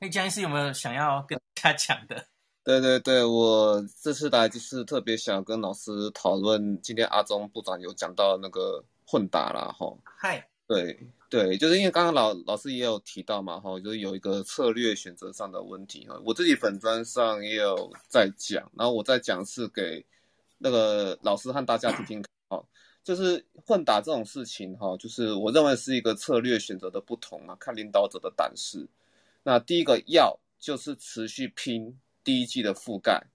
哎，江医师有没有想要跟大家讲的？对对对，我这次来就是特别想跟老师讨论，今天阿忠部长有讲到那个混打啦，哈。嗨。对对，就是因为刚刚老老师也有提到嘛，哈，就是有一个策略选择上的问题哈。我自己粉专上也有在讲，然后我在讲是给那个老师和大家听听看，哈，就是混打这种事情哈，就是我认为是一个策略选择的不同啊，看领导者的胆识。那第一个要就是持续拼。第一季的覆盖，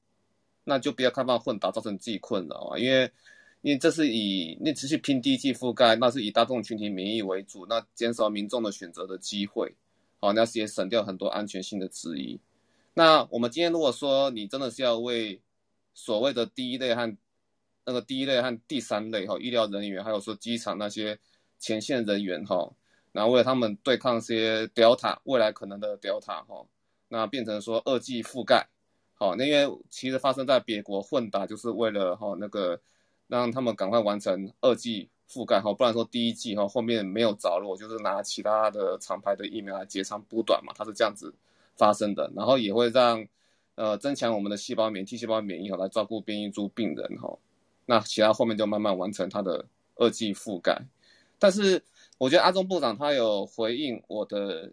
那就不要开放混打，造成自己困扰啊！因为，因为这是以你持续拼第一季覆盖，那是以大众群体免疫为主，那减少民众的选择的机会，好，那是也省掉很多安全性的质疑。那我们今天如果说你真的是要为所谓的第一类和那个第一类和第三类哈医疗人员，还有说机场那些前线人员哈，然后为了他们对抗这些 Delta 未来可能的 Delta 哈，那变成说二剂覆盖。好，那因为其实发生在别国混打，就是为了哈那个让他们赶快完成二剂覆盖哈，不然说第一剂哈后面没有着落，就是拿其他的厂牌的疫苗来截长补短嘛，它是这样子发生的。然后也会让呃增强我们的细胞免 T 细胞免疫哈，来照顾变异株病人哈。那其他后面就慢慢完成它的二剂覆盖。但是我觉得阿中部长他有回应我的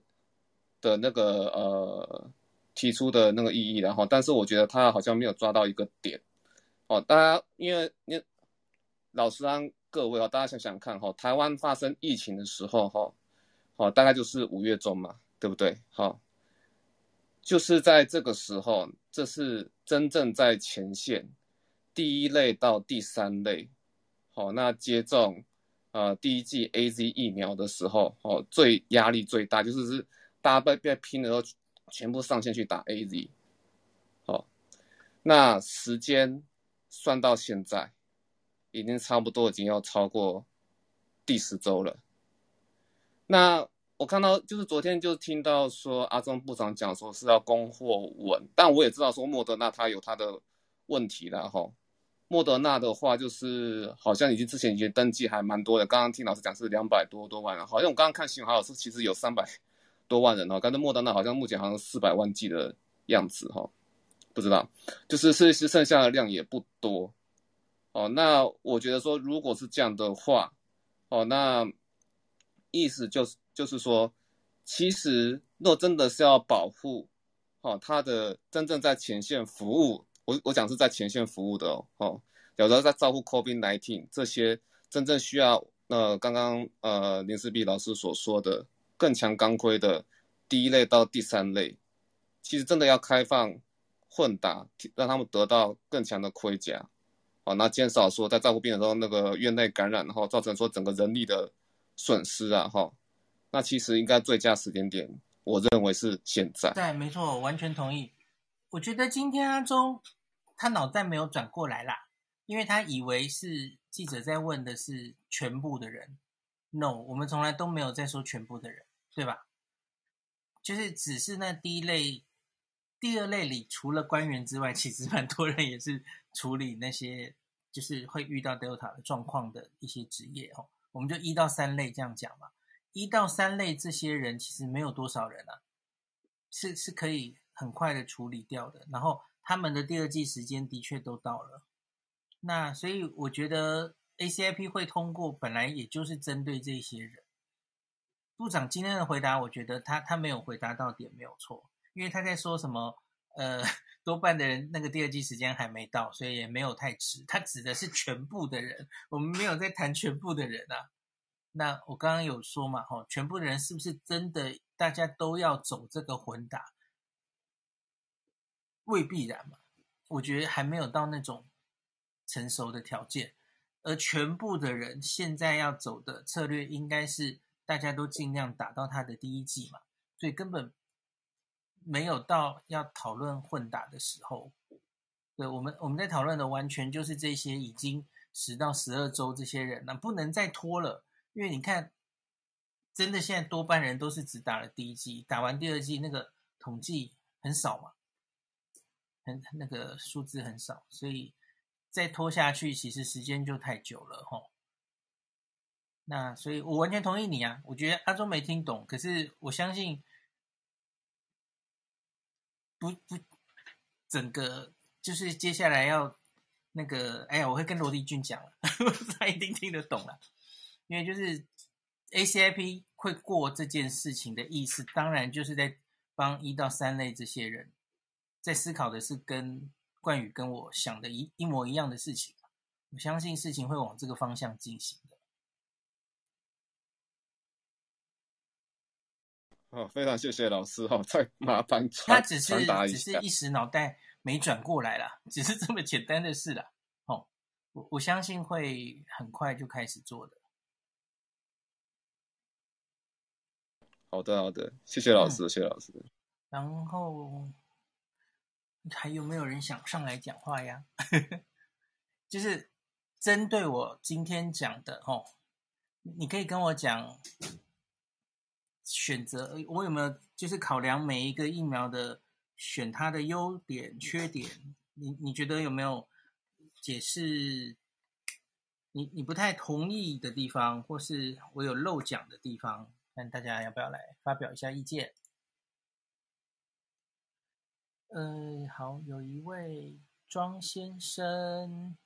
的那个呃。提出的那个意义，然后，但是我觉得他好像没有抓到一个点，哦，大家因为你老实让各位哦，大家想想看哈，台湾发生疫情的时候哈，好，大概就是五月中嘛，对不对？好，就是在这个时候，这是真正在前线第一类到第三类，好，那接种呃第一剂 AZ 疫苗的时候，哦，最压力最大，就是是大家被被拼的时候。全部上线去打 AZ，好，那时间算到现在，已经差不多已经要超过第十周了。那我看到就是昨天就听到说阿中部长讲说是要供货稳，但我也知道说莫德纳它有它的问题了哈。莫德纳的话就是好像已经之前已经登记还蛮多的，刚刚听老师讲是两百多多万了，好像我刚刚看新闻好像是其实有三百。多万人哦，刚才莫德纳好像目前好像四百万剂的样子哈，不知道，就是是是剩下的量也不多哦。那我觉得说，如果是这样的话，哦，那意思就是就是说，其实若真的是要保护哦，他的真正在前线服务，我我讲是在前线服务的哦，哦，有时候在照顾 COVID-19 这些真正需要，呃，刚刚呃林斯璧老师所说的。更强钢盔的第一类到第三类，其实真的要开放混打，让他们得到更强的盔甲，哦，那减少说在照顾病人的时候那个院内感染，然后造成说整个人力的损失啊，哈，那其实应该最佳时间点，我认为是现在。对，没错，完全同意。我觉得今天阿中他脑袋没有转过来啦，因为他以为是记者在问的是全部的人，no，我们从来都没有在说全部的人。对吧？就是只是那第一类、第二类里，除了官员之外，其实蛮多人也是处理那些就是会遇到 Delta 的状况的一些职业哦。我们就一到三类这样讲嘛。一到三类这些人其实没有多少人啊，是是可以很快的处理掉的。然后他们的第二季时间的确都到了。那所以我觉得 ACIP 会通过，本来也就是针对这些人。部长今天的回答，我觉得他他没有回答到点，没有错，因为他在说什么，呃，多半的人那个第二季时间还没到，所以也没有太迟。他指的是全部的人，我们没有在谈全部的人啊。那我刚刚有说嘛，吼，全部的人是不是真的大家都要走这个混打？未必然嘛，我觉得还没有到那种成熟的条件，而全部的人现在要走的策略应该是。大家都尽量打到他的第一季嘛，所以根本没有到要讨论混打的时候。对，我们我们在讨论的完全就是这些已经十到十二周这些人，那不能再拖了，因为你看，真的现在多半人都是只打了第一季，打完第二季那个统计很少嘛，很那个数字很少，所以再拖下去，其实时间就太久了齁。那所以，我完全同意你啊！我觉得阿中没听懂，可是我相信不不，整个就是接下来要那个，哎呀，我会跟罗丽君讲了，他一定听得懂了，因为就是 ACIP 会过这件事情的意思，当然就是在帮一到三类这些人在思考的是跟冠宇跟我想的一一模一样的事情，我相信事情会往这个方向进行的。哦，非常谢谢老师哦，再麻烦传他只是只是一时脑袋没转过来啦，只是这么简单的事啦。哦，我我相信会很快就开始做的。好的，好的，谢谢老师，嗯、谢谢老师。然后还有没有人想上来讲话呀？就是针对我今天讲的哦，你可以跟我讲。选择我有没有就是考量每一个疫苗的选它的优点缺点？你你觉得有没有解释你你不太同意的地方，或是我有漏讲的地方？看大家要不要来发表一下意见？呃，好，有一位庄先生，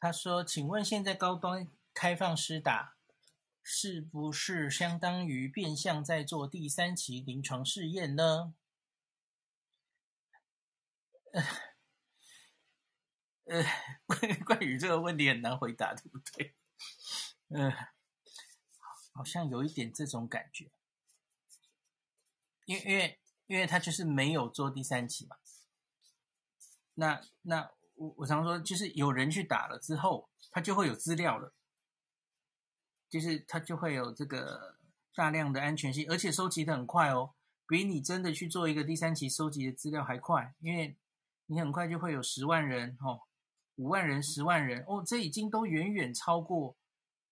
他说：“请问现在高端开放施打？”是不是相当于变相在做第三期临床试验呢？呃，呃，关 关于这个问题很难回答，对不对？嗯、呃，好像有一点这种感觉，因为因为因为他就是没有做第三期嘛。那那我我常说，就是有人去打了之后，他就会有资料了。就是他就会有这个大量的安全性，而且收集的很快哦，比你真的去做一个第三期收集的资料还快，因为你很快就会有十万人哦，五万人、十万人哦，这已经都远远超过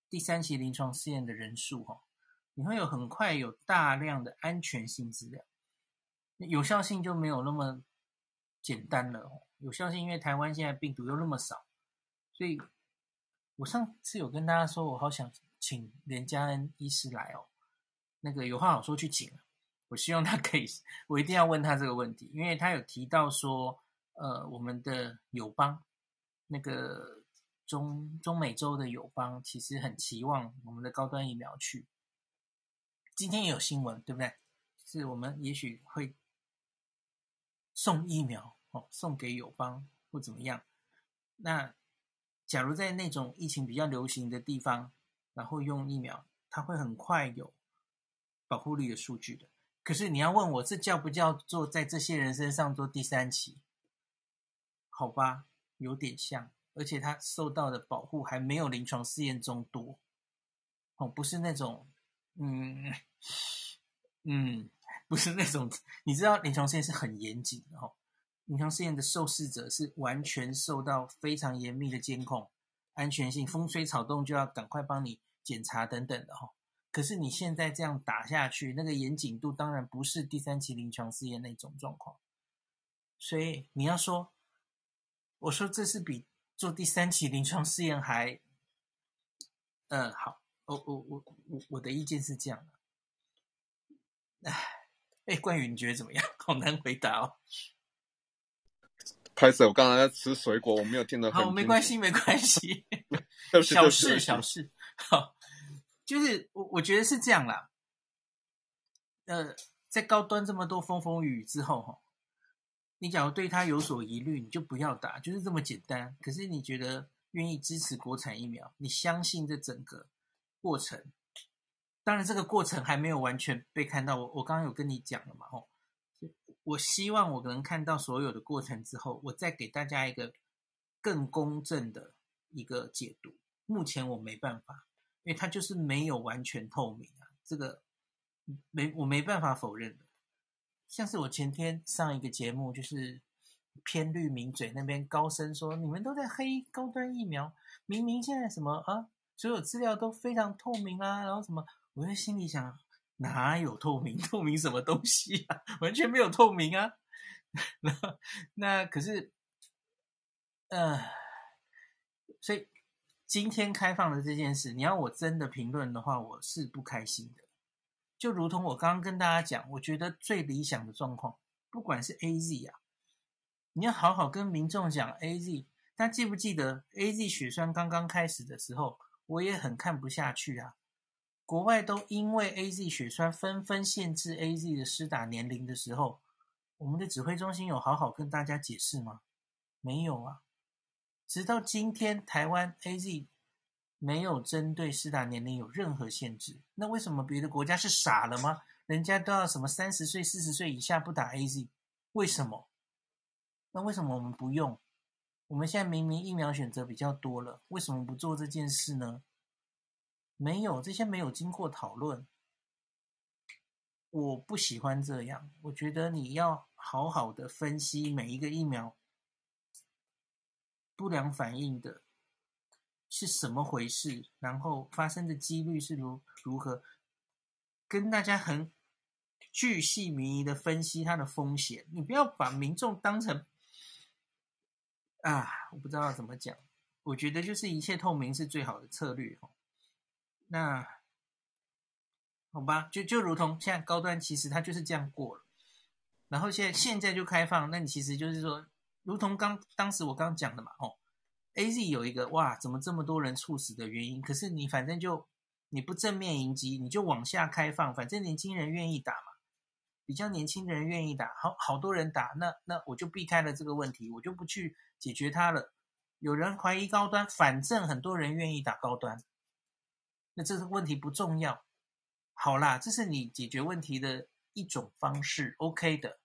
第三期临床试验的人数哦，你会有很快有大量的安全性资料，有效性就没有那么简单了，有效性因为台湾现在病毒又那么少，所以我上次有跟大家说，我好想。请连家恩医师来哦，那个有话好说去请。我希望他可以，我一定要问他这个问题，因为他有提到说，呃，我们的友邦，那个中中美洲的友邦，其实很期望我们的高端疫苗去。今天也有新闻，对不对？是我们也许会送疫苗哦，送给友邦或怎么样。那假如在那种疫情比较流行的地方，然后用疫苗，它会很快有保护力的数据的。可是你要问我，这叫不叫做在这些人身上做第三期？好吧，有点像，而且它受到的保护还没有临床试验中多。哦，不是那种，嗯 嗯，不是那种。你知道临床试验是很严谨的哦，临床试验的受试者是完全受到非常严密的监控，安全性风吹草动就要赶快帮你。检查等等的哈，可是你现在这样打下去，那个严谨度当然不是第三期临床试验那种状况。所以你要说，我说这是比做第三期临床试验还，嗯，好，我我我我我的意见是这样的。哎，哎，关宇你觉得怎么样？好难回答哦。拍摄，我刚才在吃水果，我没有听得很。好，没关系，没关系，小事，小事。好，就是我我觉得是这样啦。呃，在高端这么多风风雨雨之后，哈，你假如对他有所疑虑，你就不要打，就是这么简单。可是你觉得愿意支持国产疫苗，你相信这整个过程，当然这个过程还没有完全被看到。我我刚刚有跟你讲了嘛，吼，我希望我能看到所有的过程之后，我再给大家一个更公正的一个解读。目前我没办法，因为它就是没有完全透明啊，这个没我没办法否认的。像是我前天上一个节目，就是偏绿名嘴那边高声说，你们都在黑高端疫苗，明明现在什么啊，所有资料都非常透明啊，然后什么，我在心里想，哪有透明？透明什么东西啊？完全没有透明啊。那那可是，呃，所以。今天开放的这件事，你要我真的评论的话，我是不开心的。就如同我刚刚跟大家讲，我觉得最理想的状况不管是 AZ 啊，你要好好跟民众讲 AZ。大家记不记得 AZ 血栓刚刚开始的时候，我也很看不下去啊。国外都因为 AZ 血栓纷纷限制 AZ 的施打年龄的时候，我们的指挥中心有好好跟大家解释吗？没有啊。直到今天，台湾 AZ 没有针对施打年龄有任何限制。那为什么别的国家是傻了吗？人家都要什么三十岁、四十岁以下不打 AZ，为什么？那为什么我们不用？我们现在明明疫苗选择比较多了，为什么不做这件事呢？没有，这些没有经过讨论。我不喜欢这样，我觉得你要好好的分析每一个疫苗不良反应的是什么回事，然后发生的几率是如如何。跟大家很巨细靡遗的分析它的风险，你不要把民众当成啊，我不知道怎么讲。我觉得就是一切透明是最好的策略哦。那好吧，就就如同现在高端，其实它就是这样过了。然后现在现在就开放，那你其实就是说，如同刚当时我刚讲的嘛，哦，AZ 有一个哇，怎么这么多人猝死的原因？可是你反正就。你不正面迎击，你就往下开放，反正年轻人愿意打嘛，比较年轻人愿意打，好好多人打，那那我就避开了这个问题，我就不去解决它了。有人怀疑高端，反正很多人愿意打高端，那这个问题不重要。好啦，这是你解决问题的一种方式，OK 的。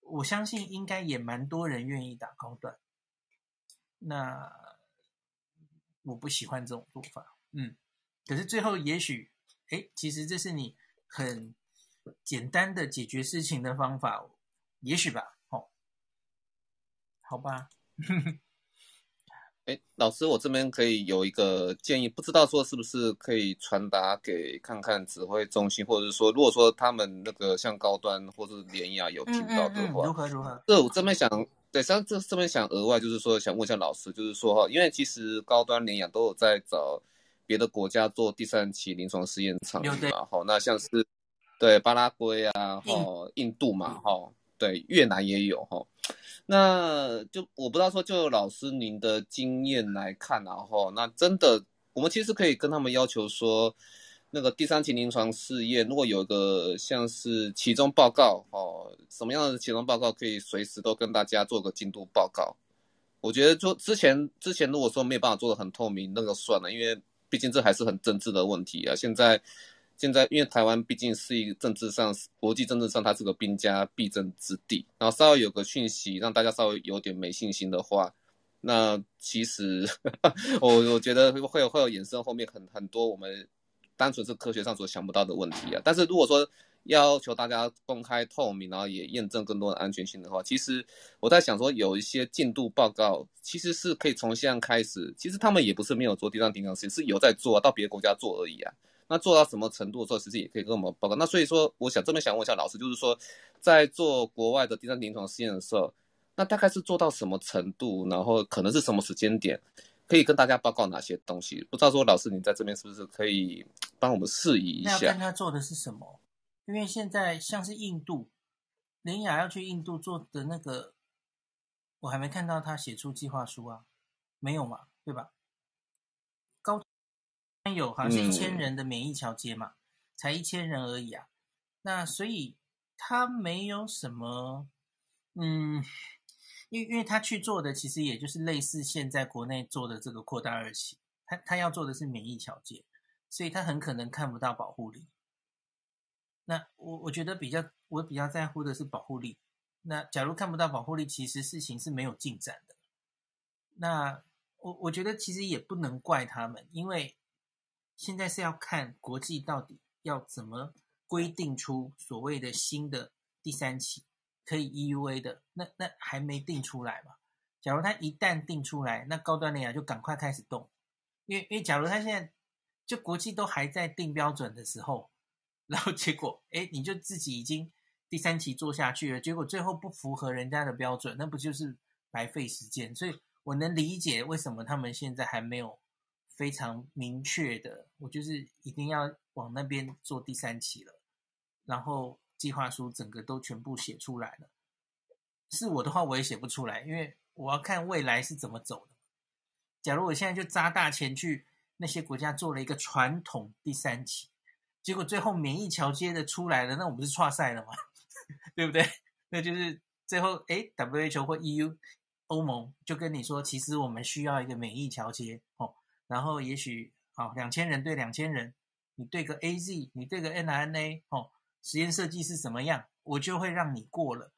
我相信应该也蛮多人愿意打高端。那我不喜欢这种做法，嗯。可是最后，也许，哎，其实这是你很简单的解决事情的方法，也许吧，哦，好吧。哎，老师，我这边可以有一个建议，不知道说是不是可以传达给看看指挥中心，或者是说，如果说他们那个像高端或者是联雅有听到的话，如何如何？这我这边想，对，像这这边想额外就是说，想问一下老师，就是说哈，因为其实高端联雅都有在找。别的国家做第三期临床试验场嘛，好，那像是对巴拉圭啊，哈，印度嘛，哈，对，越南也有哈，那就我不知道说，就老师您的经验来看，然后那真的，我们其实可以跟他们要求说，那个第三期临床试验，如果有个像是期中报告，哦，什么样的期中报告可以随时都跟大家做个进度报告？我觉得说之前之前如果说没有办法做的很透明，那个算了，因为。毕竟这还是很政治的问题啊！现在，现在因为台湾毕竟是一个政治上、国际政治上，它是个兵家必争之地。然后稍微有个讯息，让大家稍微有点没信心的话，那其实 我我觉得会会有会有衍生后面很很多我们单纯是科学上所想不到的问题啊。但是如果说，要求大家公开透明，然后也验证更多的安全性的话，其实我在想说，有一些进度报告其实是可以从现在开始。其实他们也不是没有做第三临床实，是有在做啊，到别的国家做而已啊。那做到什么程度的时候，其实也可以跟我们报告。那所以说，我想这边想问一下老师，就是说，在做国外的第三临床试验的时候，那大概是做到什么程度，然后可能是什么时间点，可以跟大家报告哪些东西？不知道说老师你在这边是不是可以帮我们示意一下？那看他做的是什么？因为现在像是印度，林雅要去印度做的那个，我还没看到他写出计划书啊，没有嘛，对吧？高有好像是一千人的免疫桥接嘛，才一千人而已啊。那所以他没有什么，嗯，因为因为他去做的其实也就是类似现在国内做的这个扩大二期，他他要做的是免疫桥接，所以他很可能看不到保护力。那我我觉得比较我比较在乎的是保护力。那假如看不到保护力，其实事情是没有进展的。那我我觉得其实也不能怪他们，因为现在是要看国际到底要怎么规定出所谓的新的第三期可以 EUA 的，那那还没定出来嘛。假如他一旦定出来，那高端联亚就赶快开始动，因为因为假如他现在就国际都还在定标准的时候。然后结果，哎，你就自己已经第三期做下去了，结果最后不符合人家的标准，那不就是白费时间？所以我能理解为什么他们现在还没有非常明确的，我就是一定要往那边做第三期了，然后计划书整个都全部写出来了。是我的话，我也写不出来，因为我要看未来是怎么走的。假如我现在就砸大钱去那些国家做了一个传统第三期，结果最后免疫桥接的出来了，那我不是挫赛了吗？对不对？那就是最后哎，WHO 或 EU 欧盟就跟你说，其实我们需要一个免疫桥接哦，然后也许好两千人对两千人，你对个 AZ，你对个 N R N A 哦，实验设计是怎么样，我就会让你过了。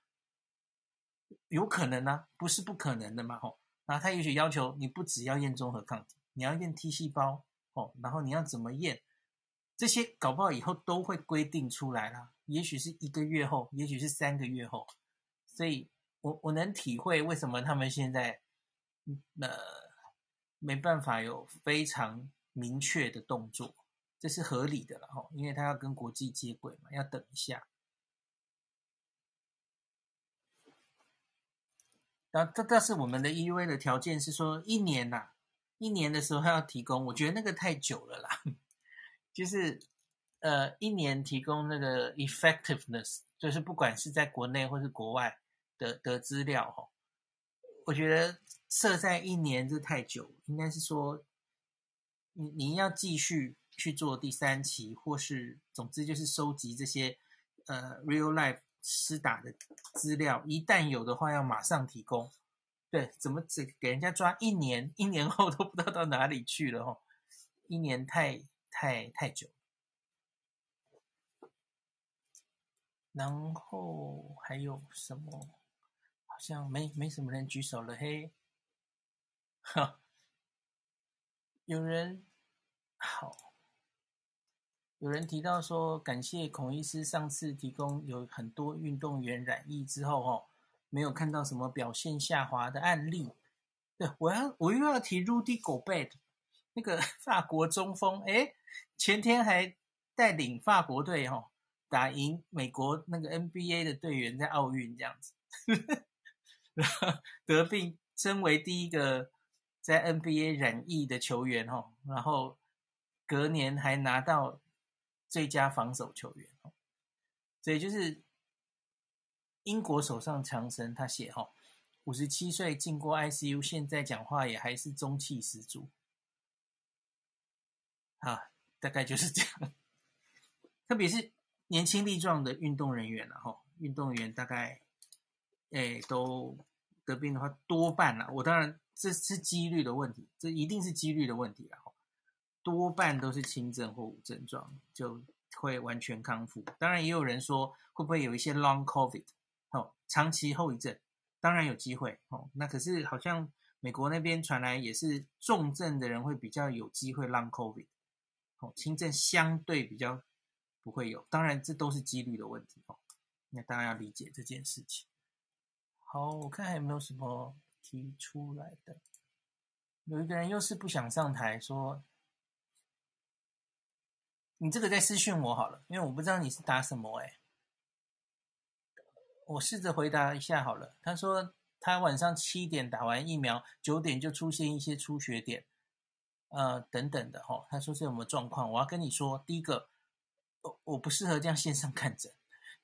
有可能呢、不是不可能的嘛，吼。那他也许要求你不只要验综合抗体，你要验 T 细胞，哦，然后你要怎么验，这些搞不好以后都会规定出来啦。也许是一个月后，也许是三个月后。所以我我能体会为什么他们现在，呃，没办法有非常明确的动作，这是合理的了，哈，因为他要跟国际接轨嘛，要等一下。然后这这是我们的 EU 的条件是说一年呐、一年的时候要提供，我觉得那个太久了啦，就是呃一年提供那个 effectiveness，就是不管是在国内或是国外的的资料哈，我觉得设在一年这太久，应该是说你你要继续去做第三期，或是总之就是收集这些呃 real life。施打的资料一旦有的话，要马上提供。对，怎么只给人家抓一年？一年后都不知道到哪里去了哦，一年太太太久。然后还有什么？好像没没什么人举手了嘿。哈，有人好。有人提到说，感谢孔医师上次提供有很多运动员染疫之后，哦，没有看到什么表现下滑的案例。对，我要我又要提 Rudy Gobert 那个 法国中锋，哎，前天还带领法国队哦打赢美国那个 NBA 的队员在奥运这样子，然后得病，身为第一个在 NBA 染疫的球员哦，然后隔年还拿到。最佳防守球员，所以就是英国首相强森他写哈，五十七岁进过 ICU，现在讲话也还是中气十足，啊，大概就是这样。特别是年轻力壮的运动人员了哈，运动员大概诶都得病的话，多半了。我当然这是几率的问题，这一定是几率的问题了。多半都是轻症或无症状，就会完全康复。当然，也有人说会不会有一些 long COVID 哦，长期后遗症，当然有机会哦。那可是好像美国那边传来也是重症的人会比较有机会 long COVID 哦，轻症相对比较不会有。当然，这都是几率的问题哦。那大家要理解这件事情。好，我看还有没有什么提出来的？有一个人又是不想上台说。你这个在私讯我好了，因为我不知道你是打什么哎。我试着回答一下好了。他说他晚上七点打完疫苗，九点就出现一些出血点，呃等等的哈。他说这有没有状况？我要跟你说，第一个，我我不适合这样线上看诊。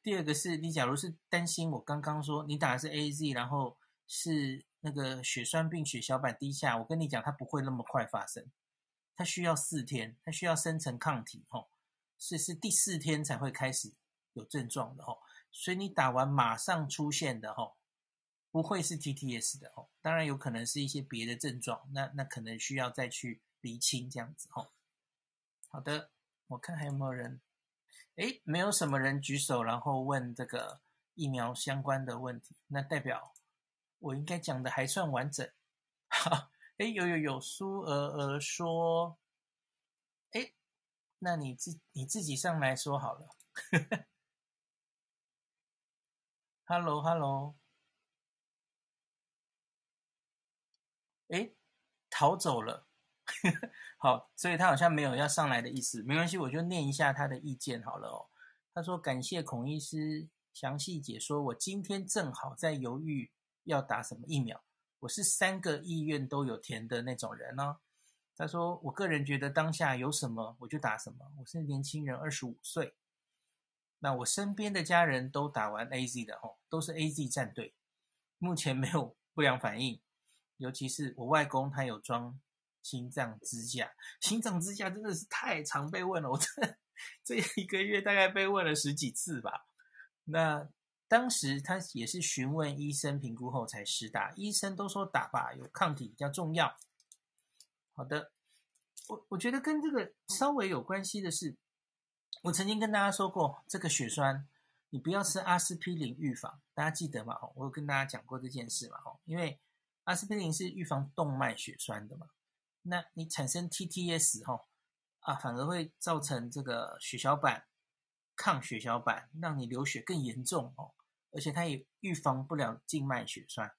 第二个是你假如是担心我刚刚说你打的是 AZ，然后是那个血栓病血小板低下，我跟你讲，它不会那么快发生。它需要四天，它需要生成抗体，吼，是是第四天才会开始有症状的，吼，所以你打完马上出现的，吼，不会是 TTS 的，吼，当然有可能是一些别的症状，那那可能需要再去厘清这样子，吼。好的，我看还有没有人，诶，没有什么人举手，然后问这个疫苗相关的问题，那代表我应该讲的还算完整，哈。哎，有有有，苏娥娥说，哎，那你自你自己上来说好了。Hello Hello，哎，逃走了。好，所以他好像没有要上来的意思，没关系，我就念一下他的意见好了哦。他说：“感谢孔医师详细解说，我今天正好在犹豫要打什么疫苗。”我是三个意愿都有填的那种人哦。他说：“我个人觉得当下有什么我就打什么。我是年轻人，二十五岁。那我身边的家人都打完 AZ 的哦，都是 AZ 战队。目前没有不良反应，尤其是我外公他有装心脏支架，心脏支架真的是太常被问了，我这这一个月大概被问了十几次吧。那当时他也是询问医生评估后才施打，医生都说打吧，有抗体比较重要。好的，我我觉得跟这个稍微有关系的是，我曾经跟大家说过，这个血栓你不要吃阿司匹林预防，大家记得吗？我有跟大家讲过这件事嘛？因为阿司匹林是预防动脉血栓的嘛。那你产生 TTS 哈啊，反而会造成这个血小板抗血小板，让你流血更严重哦。而且它也预防不了静脉血栓。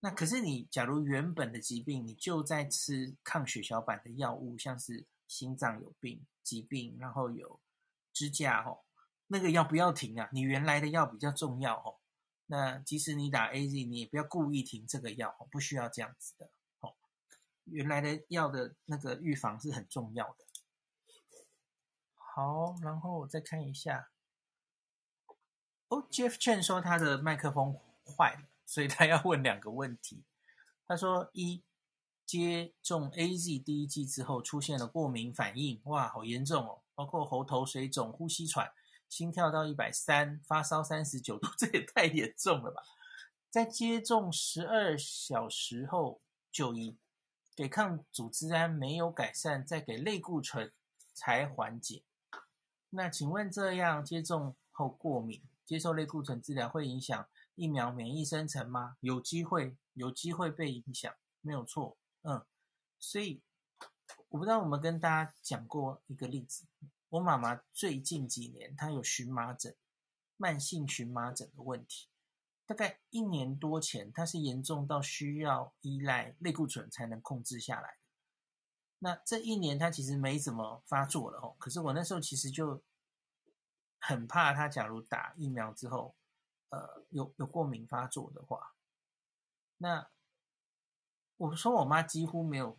那可是你假如原本的疾病，你就在吃抗血小板的药物，像是心脏有病疾病，然后有支架哦，那个药不要停啊。你原来的药比较重要哦。那即使你打 AZ，你也不要故意停这个药，不需要这样子的。原来的药的那个预防是很重要的。好，然后我再看一下。哦，Jeff Chen 说他的麦克风坏了，所以他要问两个问题。他说：一，接种 AZ 第一剂之后出现了过敏反应，哇，好严重哦，包括喉头水肿、呼吸喘、心跳到一百三、发烧三十九度，这也太严重了吧？在接种十二小时后就医。给抗组织胺没有改善，再给类固醇才缓解。那请问这样接种后过敏，接受类固醇治疗会影响疫苗免疫生成吗？有机会，有机会被影响，没有错。嗯，所以我不知道我们跟大家讲过一个例子，我妈妈最近几年她有荨麻疹，慢性荨麻疹的问题。大概一年多前，它是严重到需要依赖类固醇才能控制下来。那这一年它其实没怎么发作了哦。可是我那时候其实就很怕它，假如打疫苗之后，呃，有有过敏发作的话，那我说我妈几乎没有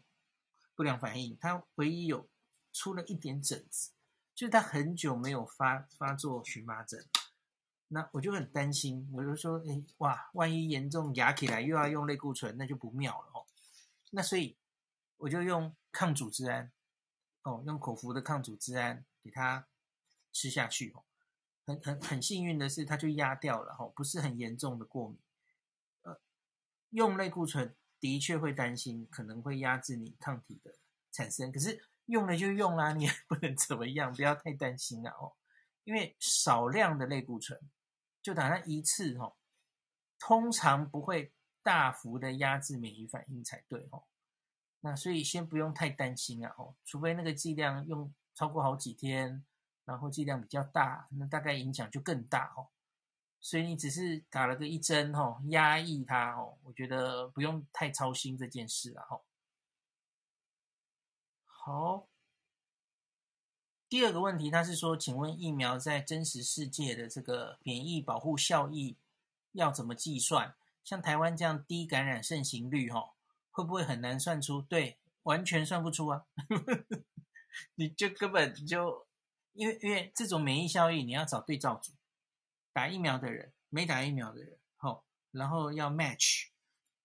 不良反应，她唯一有出了一点疹子，就是她很久没有发发作荨麻疹。那我就很担心，我就说，哎，哇，万一严重压起来，又要用类固醇，那就不妙了哦。那所以我就用抗组织胺，哦，用口服的抗组织胺给他吃下去哦。很很很幸运的是，他就压掉了哦，不是很严重的过敏。呃，用类固醇的确会担心，可能会压制你抗体的产生，可是用了就用啦，你也 不能怎么样，不要太担心啊哦。因为少量的类固醇，就打那一次哦，通常不会大幅的压制免疫反应才对哦。那所以先不用太担心啊哦，除非那个剂量用超过好几天，然后剂量比较大，那大概影响就更大哦。所以你只是打了个一针哦，压抑它哦，我觉得不用太操心这件事啊哦。好。第二个问题，他是说，请问疫苗在真实世界的这个免疫保护效益要怎么计算？像台湾这样低感染盛行率，哈，会不会很难算出？对，完全算不出啊！你就根本就因为因为这种免疫效益，你要找对照组，打疫苗的人，没打疫苗的人，好，然后要 match，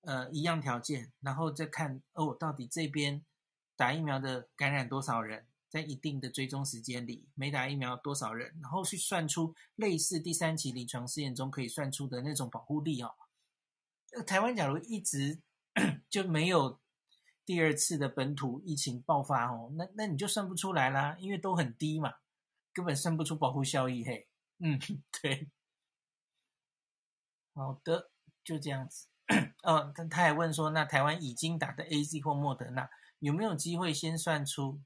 呃，一样条件，然后再看哦，到底这边打疫苗的感染多少人？在一定的追踪时间里，没打疫苗多少人，然后去算出类似第三期临床试验中可以算出的那种保护力哦。台湾假如一直 就没有第二次的本土疫情爆发哦，那那你就算不出来啦，因为都很低嘛，根本算不出保护效益。嘿，嗯，对，好的，就这样子。哦，他他还问说，那台湾已经打的 AZ 或莫德纳有没有机会先算出？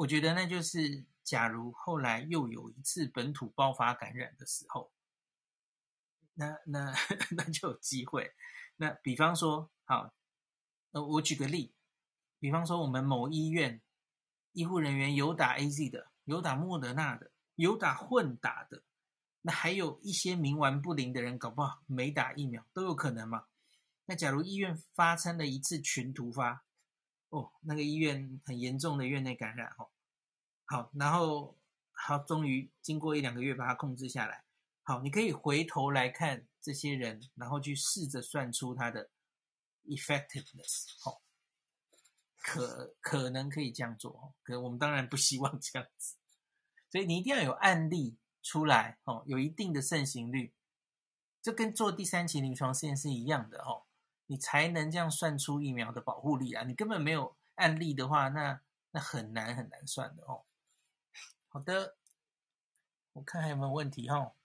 我觉得那就是，假如后来又有一次本土爆发感染的时候，那那 那就有机会。那比方说，好，呃，我举个例，比方说我们某医院医护人员有打 AZ 的，有打莫德纳的，有打混打的，那还有一些冥顽不灵的人，搞不好没打疫苗都有可能嘛。那假如医院发生了一次群突发。哦，那个医院很严重的院内感染哦，好，然后好，终于经过一两个月把它控制下来。好，你可以回头来看这些人，然后去试着算出它的 effectiveness。好，可可能可以这样做，可我们当然不希望这样子，所以你一定要有案例出来，哦，有一定的盛行率，这跟做第三期临床试验是一样的，哦，你才能这样算出疫苗的保护力啊，你根本没有案例的话，那那很难很难算的哦。好的，我看还有没有问题哈、哦。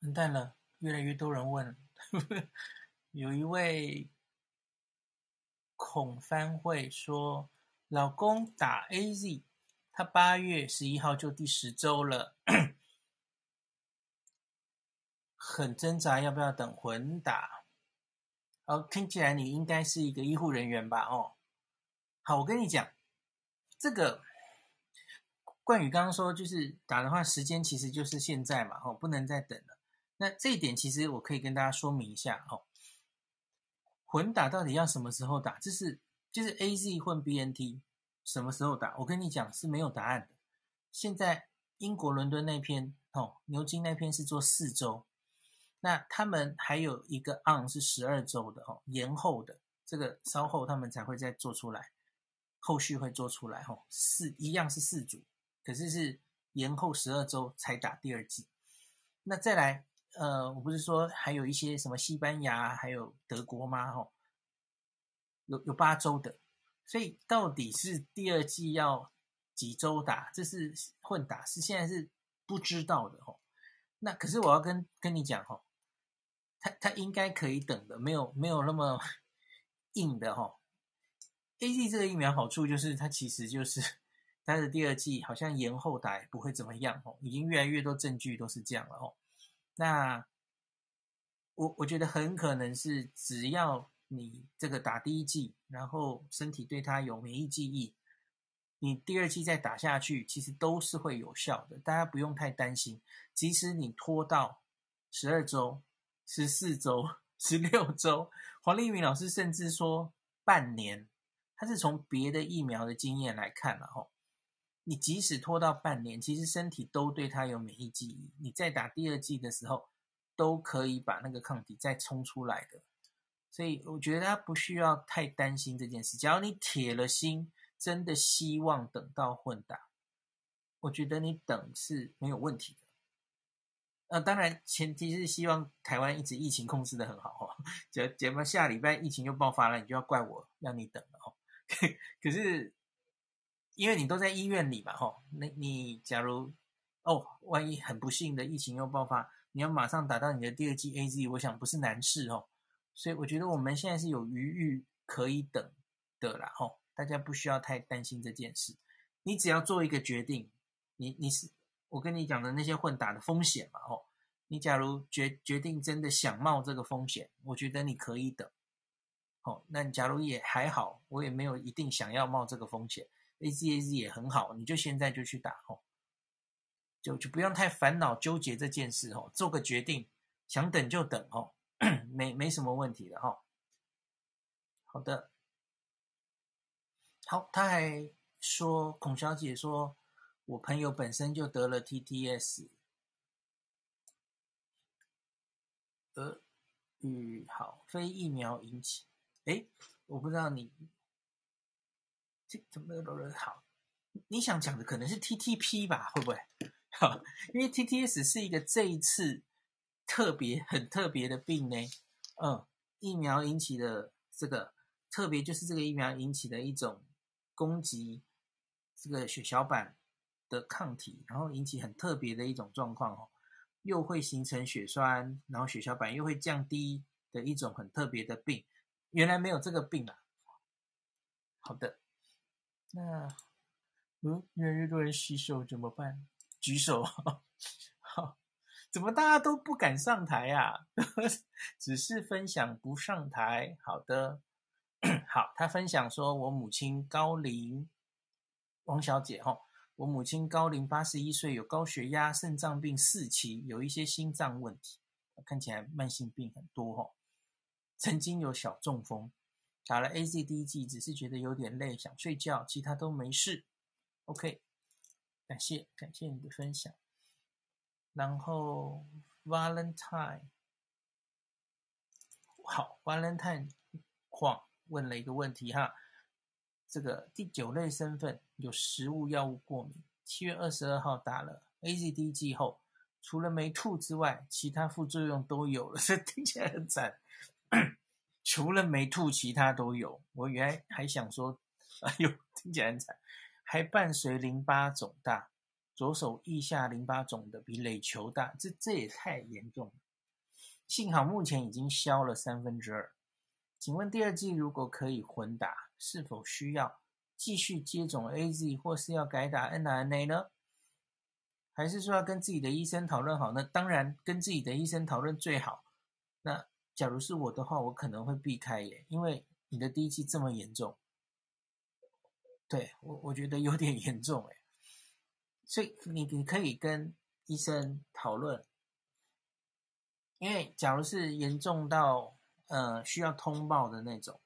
完蛋了，越来越多人问。有一位孔帆会说，老公打 AZ，他八月十一号就第十周了，很挣扎要不要等混打。哦，听起来你应该是一个医护人员吧？哦，好，我跟你讲，这个冠宇刚刚说，就是打的话，时间其实就是现在嘛，哦，不能再等了。那这一点其实我可以跟大家说明一下哦，混打到底要什么时候打？这是就是 AZ 混 BNT 什么时候打？我跟你讲是没有答案的。现在英国伦敦那篇哦，牛津那篇是做四周，那他们还有一个 on 是十二周的哦，延后的这个稍后他们才会再做出来，后续会做出来哦，四一样是四组，可是是延后十二周才打第二剂。那再来。呃，我不是说还有一些什么西班牙还有德国吗？吼，有有八周的，所以到底是第二剂要几周打？这是混打，是现在是不知道的吼。那可是我要跟跟你讲吼，他他应该可以等的，没有没有那么硬的吼。AZ 这个疫苗好处就是它其实就是它的第二剂好像延后打也不会怎么样哦，已经越来越多证据都是这样了哦。那我我觉得很可能是，只要你这个打第一剂，然后身体对它有免疫记忆，你第二剂再打下去，其实都是会有效的，大家不用太担心。即使你拖到十二周、十四周、十六周，黄立明老师甚至说半年，他是从别的疫苗的经验来看了吼。你即使拖到半年，其实身体都对它有免疫记忆，你再打第二剂的时候，都可以把那个抗体再冲出来的。所以我觉得他不需要太担心这件事。只要你铁了心，真的希望等到混打，我觉得你等是没有问题的。呃，当然前提是希望台湾一直疫情控制得很好哦。结结果下礼拜疫情又爆发了，你就要怪我让你等了哦。可是。因为你都在医院里嘛，吼，那你假如哦，万一很不幸的疫情又爆发，你要马上打到你的第二剂 AZ，我想不是难事哦。所以我觉得我们现在是有余裕可以等的啦，吼，大家不需要太担心这件事。你只要做一个决定，你你是我跟你讲的那些混打的风险嘛，吼，你假如决决定真的想冒这个风险，我觉得你可以等。哦，那你假如也还好，我也没有一定想要冒这个风险。A Z A Z 也很好，你就现在就去打吼，就就不用太烦恼纠结这件事吼，做个决定，想等就等吼，没没什么问题的吼。好的，好，他还说孔小姐说，我朋友本身就得了 T T S，呃，与好非疫苗引起，诶，我不知道你这。怎么都好？你想讲的可能是 TTP 吧？会不会？好，因为 TTS 是一个这一次特别很特别的病呢。嗯，疫苗引起的这个特别就是这个疫苗引起的一种攻击这个血小板的抗体，然后引起很特别的一种状况哦，又会形成血栓，然后血小板又会降低的一种很特别的病。原来没有这个病啊。好的。那，嗯，越来越多人洗手怎么办？举手，好，怎么大家都不敢上台啊？只是分享不上台。好的，好，他分享说，我母亲高龄，王小姐哈，我母亲高龄八十一岁，有高血压、肾脏病四期，有一些心脏问题，看起来慢性病很多哈，曾经有小中风。打了 AZD 剂，只是觉得有点累，想睡觉，其他都没事。OK，感谢感谢你的分享。然后 Valentine，好，Valentine 晃问了一个问题哈，这个第九类身份有食物药物过敏，七月二十二号打了 AZD 剂后，除了没吐之外，其他副作用都有了，这听起来很惨。除了没吐，其他都有。我原来还想说，哎呦，听起来很惨，还伴随淋巴肿大，左手腋下淋巴肿的比垒球大，这这也太严重了。幸好目前已经消了三分之二。请问第二剂如果可以混打，是否需要继续接种 AZ，或是要改打 mRNA 呢？还是说要跟自己的医生讨论好呢？当然，跟自己的医生讨论最好。那。假如是我的话，我可能会避开耶，因为你的第一剂这么严重，对，我我觉得有点严重哎，所以你你可以跟医生讨论，因为假如是严重到呃需要通报的那种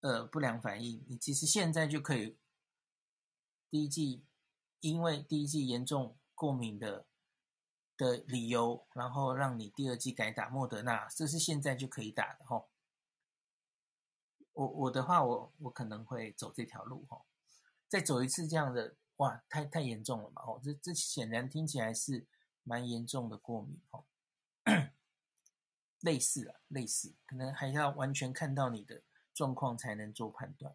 呃不良反应，你其实现在就可以第一剂，因为第一剂严重过敏的。的理由，然后让你第二剂改打莫德纳，这是现在就可以打的吼。我我的话，我我可能会走这条路吼，再走一次这样的，哇，太太严重了嘛吼，这这显然听起来是蛮严重的过敏吼，类似啊，类似，可能还要完全看到你的状况才能做判断。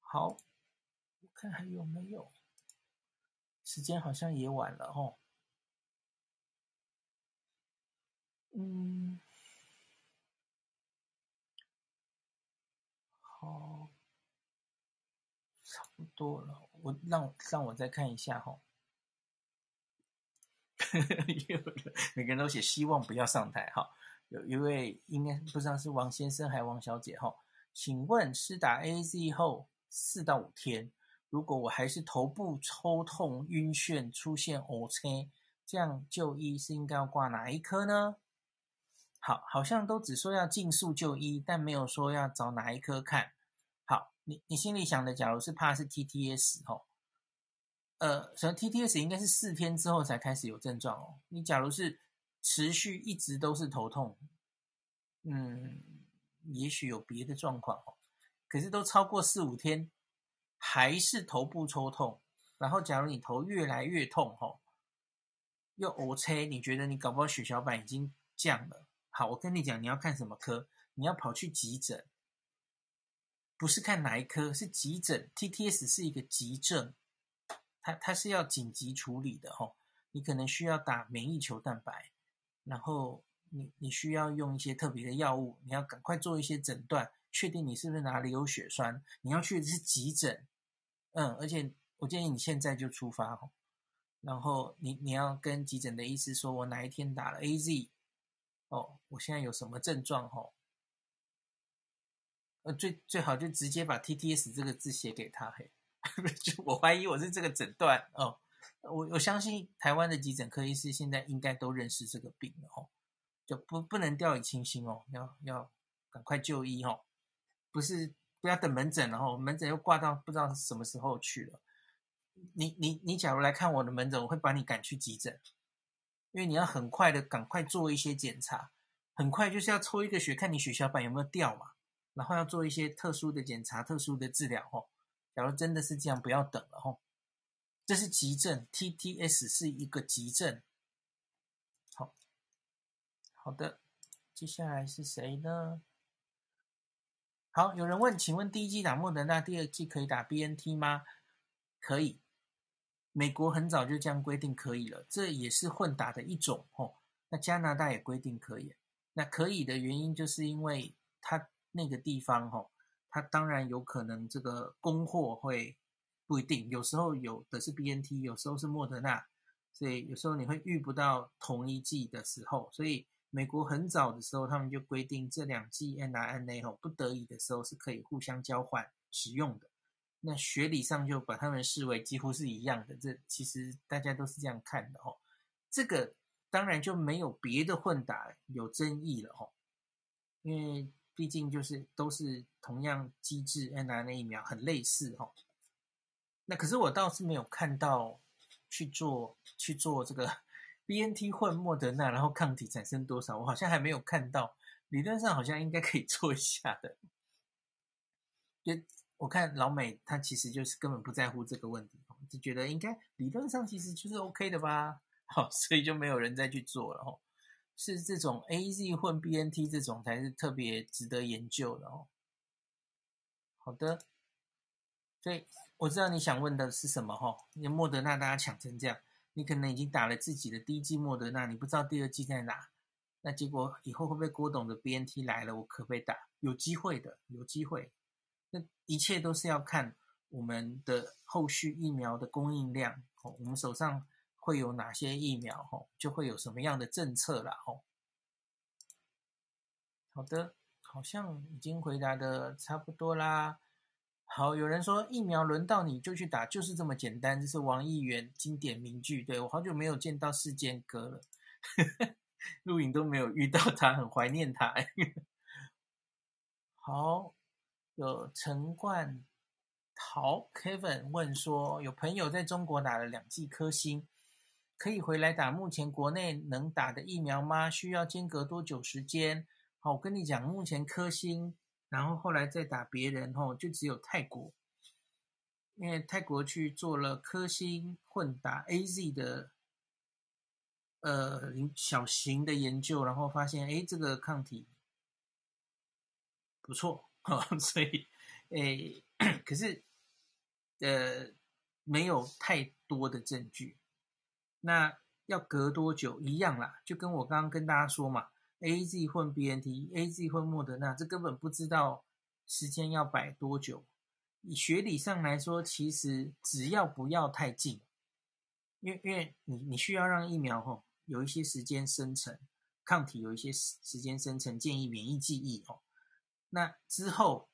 好，我看还有没有，时间好像也晚了哦。嗯，好，差不多了。我让让我再看一下 哈。每个人都写希望不要上台哈。有一位应该不知道是王先生还是王小姐哈。请问施打 AZ 后四到五天，如果我还是头部抽痛、晕眩、出现呕青，这样就医是应该要挂哪一科呢？好，好像都只说要尽速就医，但没有说要找哪一科看。好，你你心里想的，假如是怕是 TTS 哦，呃，所以 TTS 应该是四天之后才开始有症状哦。你假如是持续一直都是头痛，嗯，也许有别的状况哦。可是都超过四五天，还是头部抽痛，然后假如你头越来越痛哦，又 OK，你觉得你搞不好血小板已经降了。好，我跟你讲，你要看什么科？你要跑去急诊，不是看哪一科，是急诊。TTS 是一个急症，它它是要紧急处理的吼。你可能需要打免疫球蛋白，然后你你需要用一些特别的药物，你要赶快做一些诊断，确定你是不是哪里有血栓。你要去的是急诊，嗯，而且我建议你现在就出发哦，然后你你要跟急诊的医师说，我哪一天打了 AZ。哦，我现在有什么症状？哦，呃，最最好就直接把 TTS 这个字写给他。嘿，就我怀疑我是这个诊断。哦，我我相信台湾的急诊科医师现在应该都认识这个病了。哦，就不不能掉以轻心哦，要要赶快就医。哦，不是不要等门诊，然后门诊又挂到不知道什么时候去了。你你你，假如来看我的门诊，我会把你赶去急诊。因为你要很快的赶快做一些检查，很快就是要抽一个血，看你血小板有没有掉嘛，然后要做一些特殊的检查、特殊的治疗哦。假如真的是这样，不要等了哦。这是急症，TTS 是一个急症。好，好的，接下来是谁呢？好，有人问，请问第一季打莫德纳，第二季可以打 BNT 吗？可以。美国很早就这样规定可以了，这也是混打的一种哦。那加拿大也规定可以，那可以的原因就是因为它那个地方哦，它当然有可能这个供货会不一定，有时候有的是 BNT，有时候是莫德纳，所以有时候你会遇不到同一剂的时候，所以美国很早的时候他们就规定这两剂 mRNA 哦，不得已的时候是可以互相交换使用的。那学理上就把他们视为几乎是一样的，这其实大家都是这样看的哦。这个当然就没有别的混打有争议了哦，因为毕竟就是都是同样机制，mRNA 疫苗很类似哦。那可是我倒是没有看到去做去做这个 BNT 混莫德纳，然后抗体产生多少？我好像还没有看到，理论上好像应该可以做一下的。就我看老美他其实就是根本不在乎这个问题，就觉得应该理论上其实就是 OK 的吧，好，所以就没有人再去做了哦。是这种 AZ 混 BNT 这种才是特别值得研究的哦。好的，所以我知道你想问的是什么哈？你莫德纳大家抢成这样。你可能已经打了自己的第一剂莫德纳，你不知道第二剂在哪，那结果以后会不会郭董的 BNT 来了，我可不可以打？有机会的，有机会。那一切都是要看我们的后续疫苗的供应量，哦，我们手上会有哪些疫苗，哦，就会有什么样的政策了，哦。好的，好像已经回答的差不多啦。好，有人说疫苗轮到你就去打，就是这么简单。这是王议员经典名句。对，我好久没有见到世坚哥了，录影都没有遇到他，很怀念他。好，有陈冠陶 Kevin 问说，有朋友在中国打了两剂科兴，可以回来打目前国内能打的疫苗吗？需要间隔多久时间？好，我跟你讲，目前科兴。然后后来再打别人吼，就只有泰国，因为泰国去做了科兴混打 AZ 的呃小型的研究，然后发现哎这个抗体不错哈，所以哎 可是呃没有太多的证据，那要隔多久一样啦，就跟我刚刚跟大家说嘛。A Z 混 B N T，A Z 混莫德纳，这根本不知道时间要摆多久。以学理上来说，其实只要不要太近，因为因为你你需要让疫苗吼有一些时间生成，抗体有一些时时间生成，建议免疫记忆吼。那之后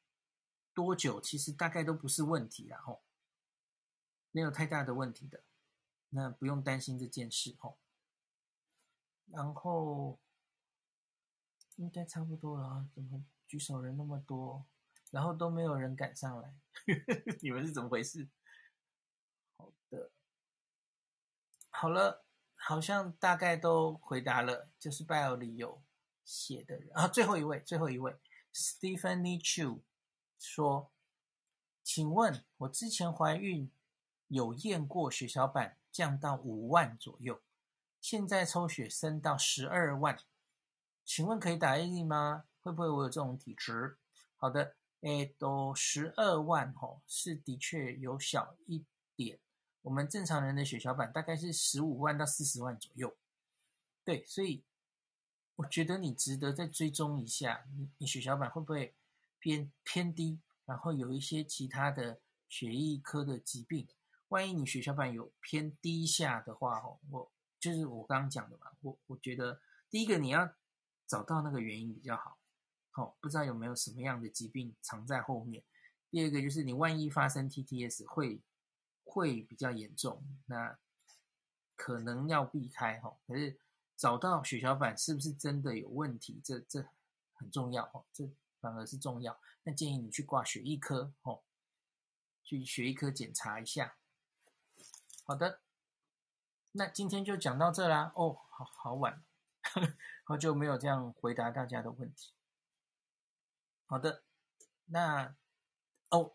多久，其实大概都不是问题啦吼，没有太大的问题的，那不用担心这件事吼。然后。应该差不多了啊，怎么举手人那么多，然后都没有人赶上来，你们是怎么回事？好的，好了，好像大概都回答了，就是 bio 里有写的人啊，最后一位，最后一位，Stephanie Chu 说，请问我之前怀孕有验过血小板降到五万左右，现在抽血升到十二万。请问可以打 AZ 吗？会不会我有这种体质？好的，诶，都十二万吼，是的确有小一点。我们正常人的血小板大概是十五万到四十万左右。对，所以我觉得你值得再追踪一下，你你血小板会不会偏偏低？然后有一些其他的血液科的疾病，万一你血小板有偏低下的话，吼，我就是我刚刚讲的嘛，我我觉得第一个你要。找到那个原因比较好，哦，不知道有没有什么样的疾病藏在后面。第二个就是你万一发生 TTS 会会比较严重，那可能要避开哈。可是找到血小板是不是真的有问题，这这很重要哦，这反而是重要。那建议你去挂血液科哦，去血液科检查一下。好的，那今天就讲到这啦。哦，好好晚。好久没有这样回答大家的问题。好的，那哦，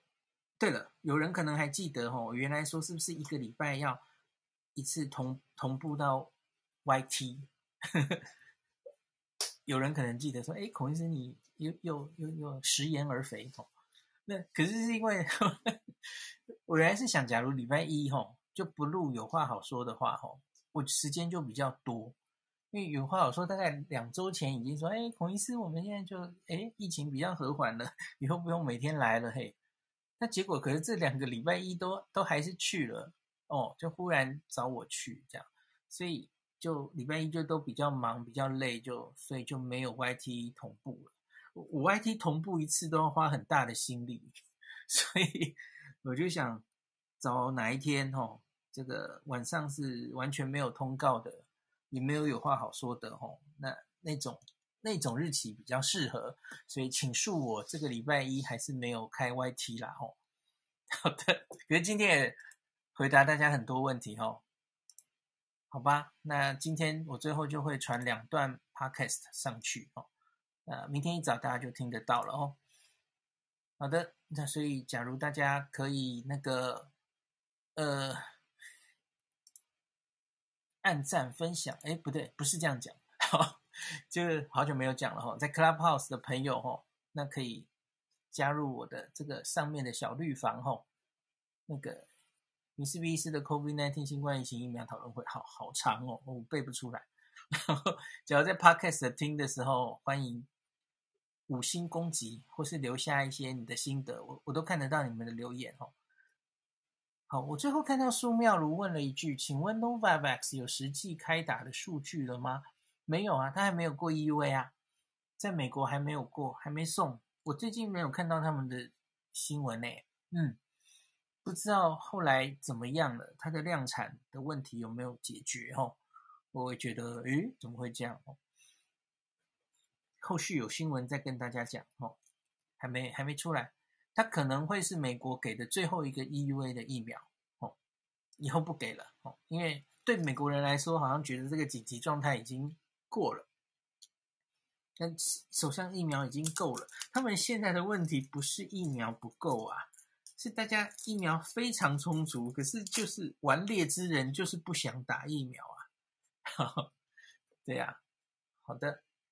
对了，有人可能还记得哦，原来说是不是一个礼拜要一次同同步到 YT？有人可能记得说，哎，孔医生你又又又又食言而肥哦。那可是是因为 我原来是想，假如礼拜一吼就不录有话好说的话吼，我时间就比较多。因为有话好说，大概两周前已经说，哎，孔医师，我们现在就，哎，疫情比较和缓了，以后不用每天来了，嘿。那结果可是这两个礼拜一都都还是去了，哦，就忽然找我去这样，所以就礼拜一就都比较忙，比较累，就所以就没有 YT 同步了。我，我 YT 同步一次都要花很大的心力，所以我就想找哪一天，哦，这个晚上是完全没有通告的。也没有有话好说的吼，那那种那种日期比较适合，所以请恕我这个礼拜一还是没有开 YT 啦吼。好的，可是今天也回答大家很多问题吼。好吧，那今天我最后就会传两段 podcast 上去哦，呃，明天一早大家就听得到了哦。好的，那所以假如大家可以那个呃按赞分享，哎，不对，不是这样讲，好，就是好久没有讲了哈，在 Clubhouse 的朋友哈，那可以加入我的这个上面的小绿房哈，那个。米斯比斯的 COVID-19 新冠疫情疫苗讨论会，好好长哦，我背不出来。然后，只要在 Podcast 听的时候，欢迎五星攻击，或是留下一些你的心得，我我都看得到你们的留言哦。好，我最后看到苏妙如问了一句：“请问 Novavax 有实际开打的数据了吗？”没有啊，他还没有过 EUA 啊，在美国还没有过，还没送。我最近没有看到他们的新闻呢。嗯。不知道后来怎么样了，它的量产的问题有没有解决？哦，我会觉得，诶，怎么会这样？哦，后续有新闻再跟大家讲。哦，还没还没出来，它可能会是美国给的最后一个 EUA 的疫苗。哦，以后不给了。哦，因为对美国人来说，好像觉得这个紧急状态已经过了，但手上疫苗已经够了。他们现在的问题不是疫苗不够啊。是大家疫苗非常充足，可是就是顽劣之人就是不想打疫苗啊。对呀，好的。